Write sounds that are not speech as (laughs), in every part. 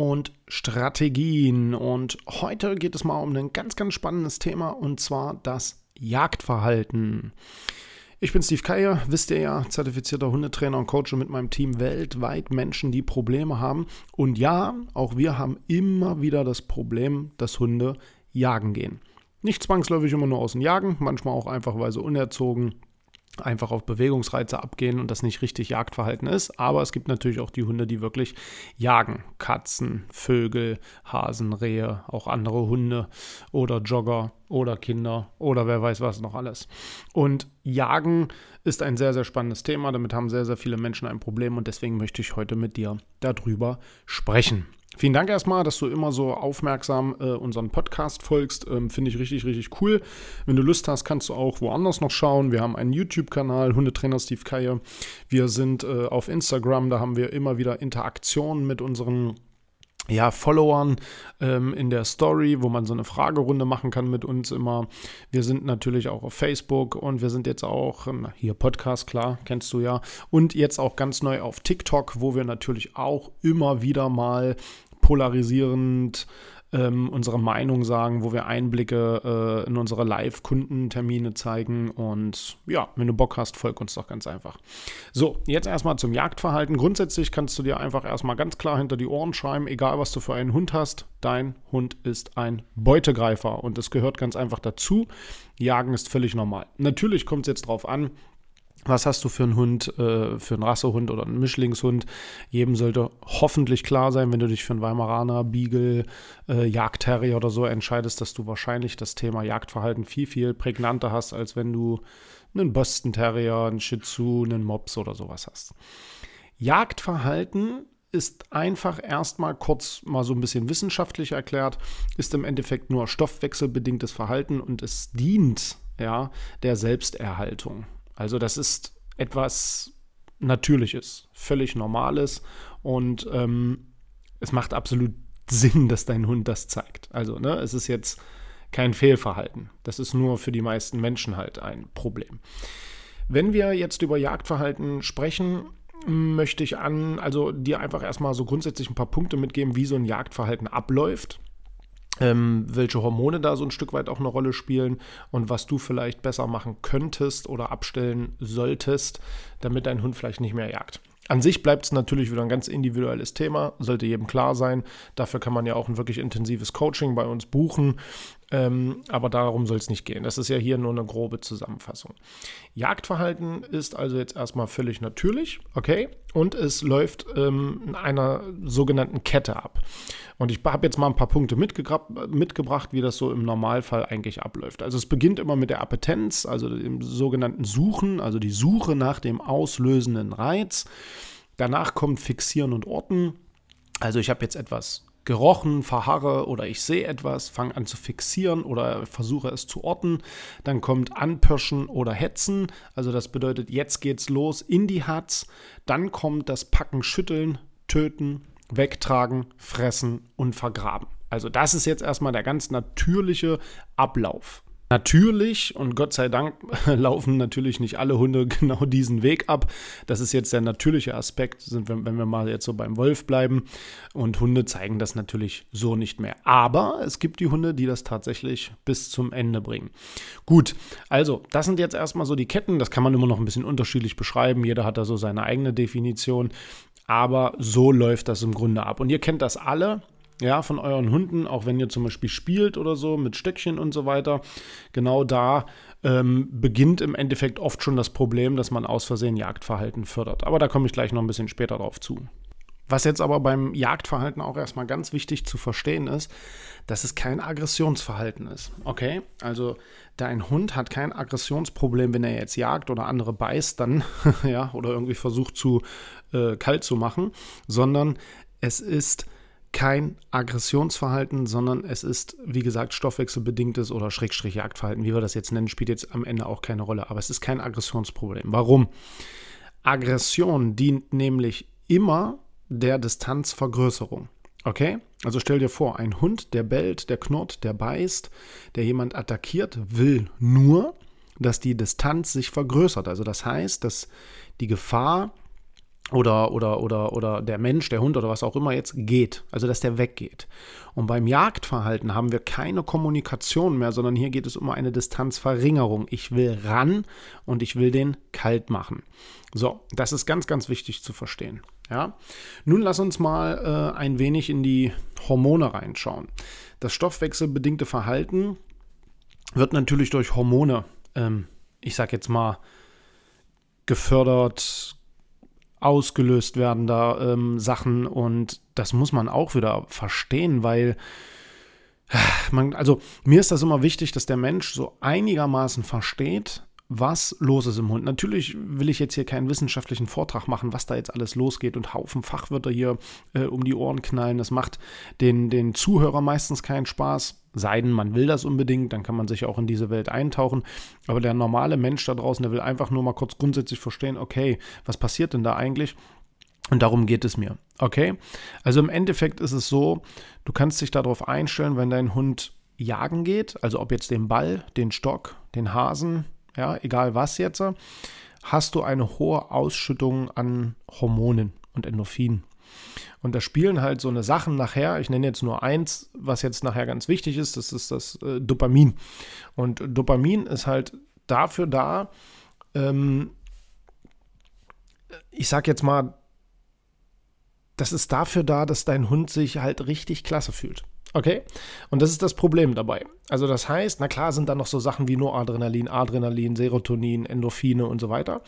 und Strategien. Und heute geht es mal um ein ganz, ganz spannendes Thema und zwar das Jagdverhalten. Ich bin Steve Keier, wisst ihr ja, zertifizierter Hundetrainer und Coach mit meinem Team weltweit Menschen, die Probleme haben. Und ja, auch wir haben immer wieder das Problem, dass Hunde jagen gehen. Nicht zwangsläufig immer nur aus dem Jagen, manchmal auch einfach, weil sie unerzogen einfach auf Bewegungsreize abgehen und das nicht richtig Jagdverhalten ist. Aber es gibt natürlich auch die Hunde, die wirklich jagen. Katzen, Vögel, Hasen, Rehe, auch andere Hunde oder Jogger oder Kinder oder wer weiß was noch alles. Und Jagen ist ein sehr, sehr spannendes Thema. Damit haben sehr, sehr viele Menschen ein Problem und deswegen möchte ich heute mit dir darüber sprechen. Vielen Dank erstmal, dass du immer so aufmerksam äh, unseren Podcast folgst. Ähm, Finde ich richtig, richtig cool. Wenn du Lust hast, kannst du auch woanders noch schauen. Wir haben einen YouTube-Kanal, Hundetrainer Steve Keier. Wir sind äh, auf Instagram, da haben wir immer wieder Interaktionen mit unseren ja, Followern ähm, in der Story, wo man so eine Fragerunde machen kann mit uns immer. Wir sind natürlich auch auf Facebook und wir sind jetzt auch, na, hier Podcast, klar, kennst du ja. Und jetzt auch ganz neu auf TikTok, wo wir natürlich auch immer wieder mal polarisierend ähm, unsere Meinung sagen, wo wir Einblicke äh, in unsere Live-Kundentermine zeigen. Und ja, wenn du Bock hast, folg uns doch ganz einfach. So, jetzt erstmal zum Jagdverhalten. Grundsätzlich kannst du dir einfach erstmal ganz klar hinter die Ohren schreiben, egal was du für einen Hund hast, dein Hund ist ein Beutegreifer und das gehört ganz einfach dazu. Jagen ist völlig normal. Natürlich kommt es jetzt drauf an, was hast du für einen Hund, äh, für einen Rassehund oder einen Mischlingshund? Jedem sollte hoffentlich klar sein, wenn du dich für einen Weimaraner, Beagle, äh, Jagdterrier oder so entscheidest, dass du wahrscheinlich das Thema Jagdverhalten viel, viel prägnanter hast, als wenn du einen Boston Terrier, einen Shih Tzu, einen Mops oder sowas hast. Jagdverhalten ist einfach erstmal kurz mal so ein bisschen wissenschaftlich erklärt, ist im Endeffekt nur stoffwechselbedingtes Verhalten und es dient ja der Selbsterhaltung. Also das ist etwas Natürliches, völlig Normales und ähm, es macht absolut Sinn, dass dein Hund das zeigt. Also ne, es ist jetzt kein Fehlverhalten. Das ist nur für die meisten Menschen halt ein Problem. Wenn wir jetzt über Jagdverhalten sprechen, möchte ich an, also dir einfach erstmal so grundsätzlich ein paar Punkte mitgeben, wie so ein Jagdverhalten abläuft ähm, welche Hormone da so ein Stück weit auch eine Rolle spielen und was du vielleicht besser machen könntest oder abstellen solltest, damit dein Hund vielleicht nicht mehr jagt. An sich bleibt es natürlich wieder ein ganz individuelles Thema, sollte jedem klar sein. Dafür kann man ja auch ein wirklich intensives Coaching bei uns buchen. Ähm, aber darum soll es nicht gehen. Das ist ja hier nur eine grobe Zusammenfassung. Jagdverhalten ist also jetzt erstmal völlig natürlich, okay? Und es läuft ähm, in einer sogenannten Kette ab. Und ich habe jetzt mal ein paar Punkte mitgebracht, wie das so im Normalfall eigentlich abläuft. Also es beginnt immer mit der Appetenz, also dem sogenannten Suchen, also die Suche nach dem auslösenden Reiz. Danach kommt Fixieren und Orten. Also ich habe jetzt etwas gerochen, verharre oder ich sehe etwas, fange an zu fixieren oder versuche es zu orten. Dann kommt Anpirschen oder Hetzen. Also das bedeutet, jetzt geht's los in die Hatz. Dann kommt das Packen, Schütteln, Töten, Wegtragen, Fressen und Vergraben. Also das ist jetzt erstmal der ganz natürliche Ablauf. Natürlich und Gott sei Dank (laughs) laufen natürlich nicht alle Hunde (laughs) genau diesen Weg ab. Das ist jetzt der natürliche Aspekt, wenn, wir mal jetzt so beim Wolf bleiben. Und Hunde zeigen das natürlich so nicht mehr. Aber es gibt die Hunde, die das tatsächlich bis zum Ende bringen. Gut, also das sind jetzt erstmal so die Ketten. Das kann man immer noch ein bisschen unterschiedlich beschreiben. Jeder hat da so seine eigene Definition. Aber so läuft das im Grunde ab. Und ihr kennt das alle ja, von euren Hunden, auch wenn ihr zum Beispiel spielt oder so mit Stöckchen und so weiter. Genau da ähm, beginnt im Endeffekt oft schon das Problem, dass man aus Versehen Jagdverhalten fördert. Aber da komme ich gleich noch ein bisschen später drauf zu. Was jetzt aber beim Jagdverhalten auch erstmal ganz wichtig zu verstehen ist, dass es kein Aggressionsverhalten ist. Okay? Also dein Hund hat kein Aggressionsproblem, wenn er jetzt jagt oder andere beißt, dann, (laughs) ja, oder irgendwie versucht zu äh, kalt zu machen, sondern es ist kein Aggressionsverhalten, sondern es ist, wie gesagt, stoffwechselbedingtes oder Schrägstrich Jagdverhalten, wie wir das jetzt nennen, spielt jetzt am Ende auch keine Rolle. Aber es ist kein Aggressionsproblem. Warum? Aggression dient nämlich immer der Distanzvergrößerung. Okay? Also stell dir vor, ein Hund, der bellt, der knurrt, der beißt, der jemand attackiert, will nur, dass die Distanz sich vergrößert. Also das heißt, dass die Gefahr oder, oder, oder, oder der Mensch, der Hund oder was auch immer jetzt geht, also dass der weggeht. Und beim Jagdverhalten haben wir keine Kommunikation mehr, sondern hier geht es um eine Distanzverringerung. Ich will ran und ich will den kalt machen. So, das ist ganz, ganz wichtig zu verstehen. Ja? Nun lass uns mal äh, ein wenig in die Hormone reinschauen. Das stoffwechselbedingte Verhalten wird natürlich durch Hormone, ähm, ich sag jetzt mal, gefördert, ausgelöst werden da ähm, Sachen und das muss man auch wieder verstehen, weil äh, man, also mir ist das immer wichtig, dass der Mensch so einigermaßen versteht, was los ist im Hund. Natürlich will ich jetzt hier keinen wissenschaftlichen Vortrag machen, was da jetzt alles losgeht und Haufen Fachwörter hier äh, um die Ohren knallen. Das macht den, den Zuhörer meistens keinen Spaß. Sei denn, man will das unbedingt, dann kann man sich auch in diese Welt eintauchen. Aber der normale Mensch da draußen, der will einfach nur mal kurz grundsätzlich verstehen, okay, was passiert denn da eigentlich? Und darum geht es mir. Okay? Also im Endeffekt ist es so, du kannst dich darauf einstellen, wenn dein Hund jagen geht, also ob jetzt den Ball, den Stock, den Hasen, ja, egal was jetzt, hast du eine hohe Ausschüttung an Hormonen und Endorphinen. Und da spielen halt so eine Sachen nachher, ich nenne jetzt nur eins, was jetzt nachher ganz wichtig ist, das ist das äh, Dopamin. Und Dopamin ist halt dafür da, ähm, ich sag jetzt mal, das ist dafür da, dass dein Hund sich halt richtig klasse fühlt. Okay? Und das ist das Problem dabei. Also das heißt, na klar sind da noch so Sachen wie Noradrenalin, Adrenalin, Serotonin, Endorphine und so weiter.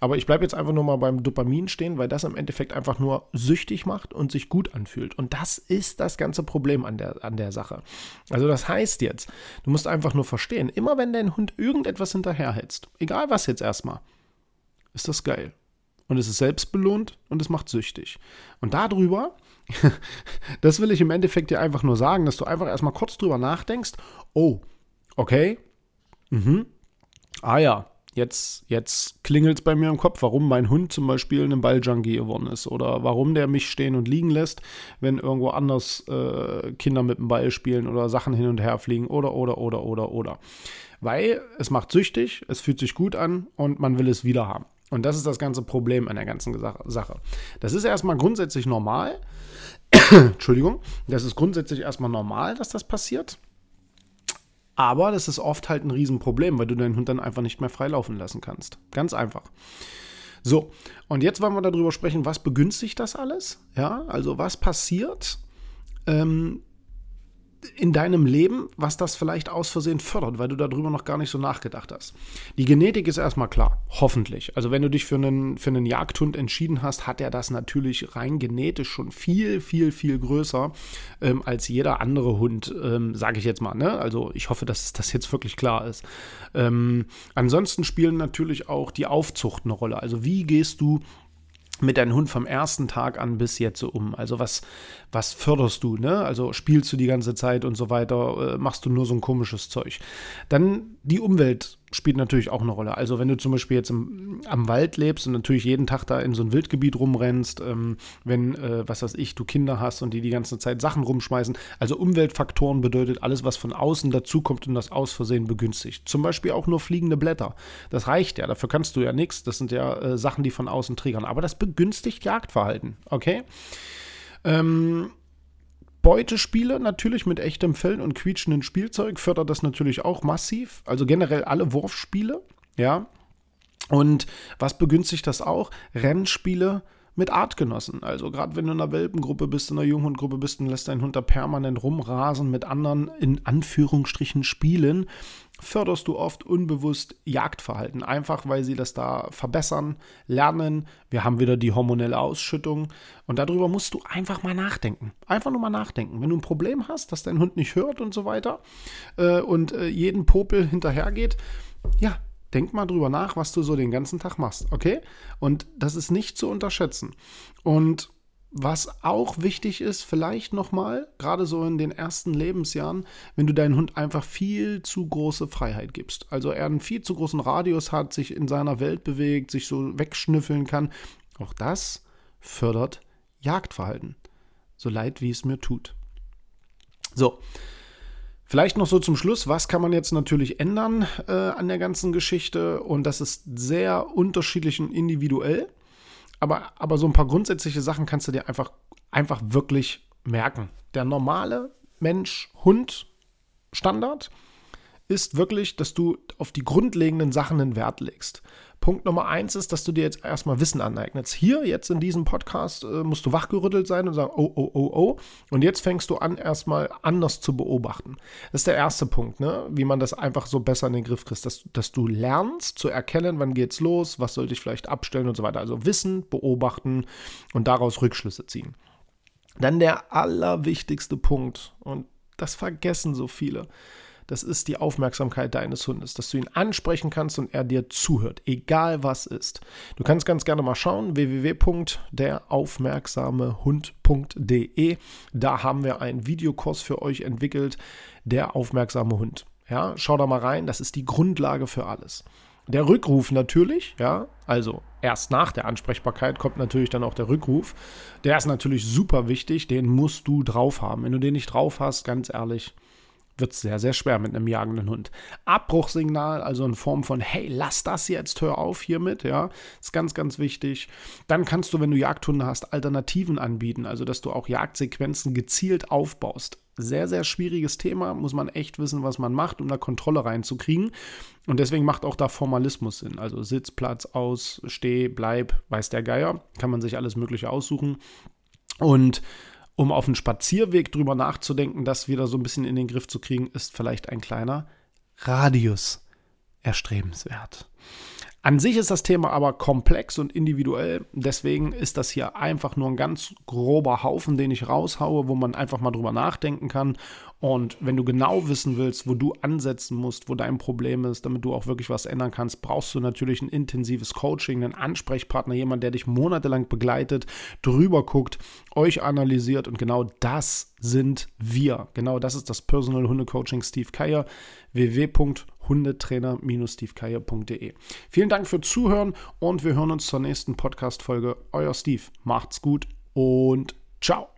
Aber ich bleibe jetzt einfach nur mal beim Dopamin stehen, weil das im Endeffekt einfach nur süchtig macht und sich gut anfühlt. Und das ist das ganze Problem an der, an der Sache. Also das heißt jetzt, du musst einfach nur verstehen, immer wenn dein Hund irgendetwas hinterherhetzt, egal was jetzt erstmal, ist das geil. Und es ist selbstbelohnt und es macht süchtig. Und darüber (laughs) das will ich im Endeffekt dir einfach nur sagen, dass du einfach erstmal kurz drüber nachdenkst. Oh, okay. Mhm. Ah ja, jetzt, jetzt klingelt es bei mir im Kopf, warum mein Hund zum Beispiel ein Balljunkie geworden ist oder warum der mich stehen und liegen lässt, wenn irgendwo anders äh, Kinder mit dem Ball spielen oder Sachen hin und her fliegen oder, oder, oder, oder, oder. Weil es macht süchtig, es fühlt sich gut an und man will es wieder haben. Und das ist das ganze Problem an der ganzen Sache. Das ist erstmal grundsätzlich normal. (coughs) Entschuldigung, das ist grundsätzlich erstmal normal, dass das passiert. Aber das ist oft halt ein Riesenproblem, weil du deinen Hund dann einfach nicht mehr freilaufen lassen kannst. Ganz einfach. So, und jetzt wollen wir darüber sprechen, was begünstigt das alles? Ja, also was passiert, ähm, in deinem Leben, was das vielleicht aus Versehen fördert, weil du darüber noch gar nicht so nachgedacht hast. Die Genetik ist erstmal klar, hoffentlich. Also wenn du dich für einen, für einen Jagdhund entschieden hast, hat er das natürlich rein genetisch schon viel, viel, viel größer ähm, als jeder andere Hund, ähm, sage ich jetzt mal. Ne? Also ich hoffe, dass das jetzt wirklich klar ist. Ähm, ansonsten spielen natürlich auch die Aufzucht eine Rolle. Also wie gehst du mit deinem Hund vom ersten Tag an bis jetzt so um? Also was, was förderst du, ne? Also spielst du die ganze Zeit und so weiter, äh, machst du nur so ein komisches Zeug. Dann die Umwelt spielt natürlich auch eine Rolle. Also wenn du zum Beispiel jetzt im, am Wald lebst und natürlich jeden Tag da in so ein Wildgebiet rumrennst, ähm, wenn, äh, was weiß ich, du Kinder hast und die die ganze Zeit Sachen rumschmeißen. Also Umweltfaktoren bedeutet alles, was von außen dazukommt und das aus Versehen begünstigt. Zum Beispiel auch nur fliegende Blätter. Das reicht ja, dafür kannst du ja nichts. Das sind ja äh, Sachen, die von außen triggern. Aber das begünstigt Jagdverhalten, okay? Ähm, Beutespiele natürlich mit echtem Fell und quietschenden Spielzeug fördert das natürlich auch massiv. Also generell alle Wurfspiele, ja. Und was begünstigt das auch? Rennspiele mit Artgenossen. Also gerade wenn du in einer Welpengruppe bist, in einer Junghundgruppe bist und lässt deinen Hund da permanent rumrasen mit anderen in Anführungsstrichen Spielen, förderst du oft unbewusst Jagdverhalten, einfach weil sie das da verbessern, lernen. Wir haben wieder die hormonelle Ausschüttung und darüber musst du einfach mal nachdenken. Einfach nur mal nachdenken. Wenn du ein Problem hast, dass dein Hund nicht hört und so weiter äh, und äh, jeden Popel hinterhergeht, ja, Denk mal drüber nach, was du so den ganzen Tag machst, okay? Und das ist nicht zu unterschätzen. Und was auch wichtig ist, vielleicht nochmal, gerade so in den ersten Lebensjahren, wenn du deinen Hund einfach viel zu große Freiheit gibst. Also er einen viel zu großen Radius hat, sich in seiner Welt bewegt, sich so wegschnüffeln kann. Auch das fördert Jagdverhalten. So leid, wie es mir tut. So, Vielleicht noch so zum Schluss, was kann man jetzt natürlich ändern äh, an der ganzen Geschichte? Und das ist sehr unterschiedlich und individuell. Aber, aber so ein paar grundsätzliche Sachen kannst du dir einfach, einfach wirklich merken. Der normale Mensch-Hund-Standard ist wirklich, dass du auf die grundlegenden Sachen einen Wert legst. Punkt Nummer eins ist, dass du dir jetzt erstmal Wissen aneignest. Hier, jetzt in diesem Podcast, äh, musst du wachgerüttelt sein und sagen, oh, oh, oh, oh. Und jetzt fängst du an, erstmal anders zu beobachten. Das ist der erste Punkt, ne? wie man das einfach so besser in den Griff kriegt, dass, dass du lernst zu erkennen, wann geht's los, was sollte ich vielleicht abstellen und so weiter. Also Wissen, beobachten und daraus Rückschlüsse ziehen. Dann der allerwichtigste Punkt, und das vergessen so viele das ist die Aufmerksamkeit deines Hundes, dass du ihn ansprechen kannst und er dir zuhört, egal was ist. Du kannst ganz gerne mal schauen, www.deraufmerksamehund.de. Da haben wir einen Videokurs für euch entwickelt, der aufmerksame Hund. Ja, schau da mal rein, das ist die Grundlage für alles. Der Rückruf natürlich, ja, also erst nach der Ansprechbarkeit kommt natürlich dann auch der Rückruf. Der ist natürlich super wichtig, den musst du drauf haben. Wenn du den nicht drauf hast, ganz ehrlich, wird es sehr, sehr schwer mit einem jagenden Hund. Abbruchsignal, also in Form von, hey, lass das jetzt, hör auf hiermit, ja, ist ganz, ganz wichtig. Dann kannst du, wenn du Jagdhunde hast, Alternativen anbieten, also dass du auch Jagdsequenzen gezielt aufbaust. Sehr, sehr schwieriges Thema, muss man echt wissen, was man macht, um da Kontrolle reinzukriegen. Und deswegen macht auch da Formalismus Sinn. Also Sitz, Platz, aus, steh, bleib, weiß der Geier. Kann man sich alles Mögliche aussuchen. Und um auf einen Spazierweg drüber nachzudenken, das wieder so ein bisschen in den Griff zu kriegen, ist vielleicht ein kleiner Radius erstrebenswert. An sich ist das Thema aber komplex und individuell. Deswegen ist das hier einfach nur ein ganz grober Haufen, den ich raushaue, wo man einfach mal drüber nachdenken kann und wenn du genau wissen willst, wo du ansetzen musst, wo dein Problem ist, damit du auch wirklich was ändern kannst, brauchst du natürlich ein intensives Coaching, einen Ansprechpartner, jemand, der dich monatelang begleitet, drüber guckt, euch analysiert und genau das sind wir. Genau das ist das Personal Hunde Coaching Steve Keier www.hundetrainer-stevekeier.de. Vielen Dank für Zuhören und wir hören uns zur nächsten Podcast Folge. Euer Steve. Macht's gut und ciao.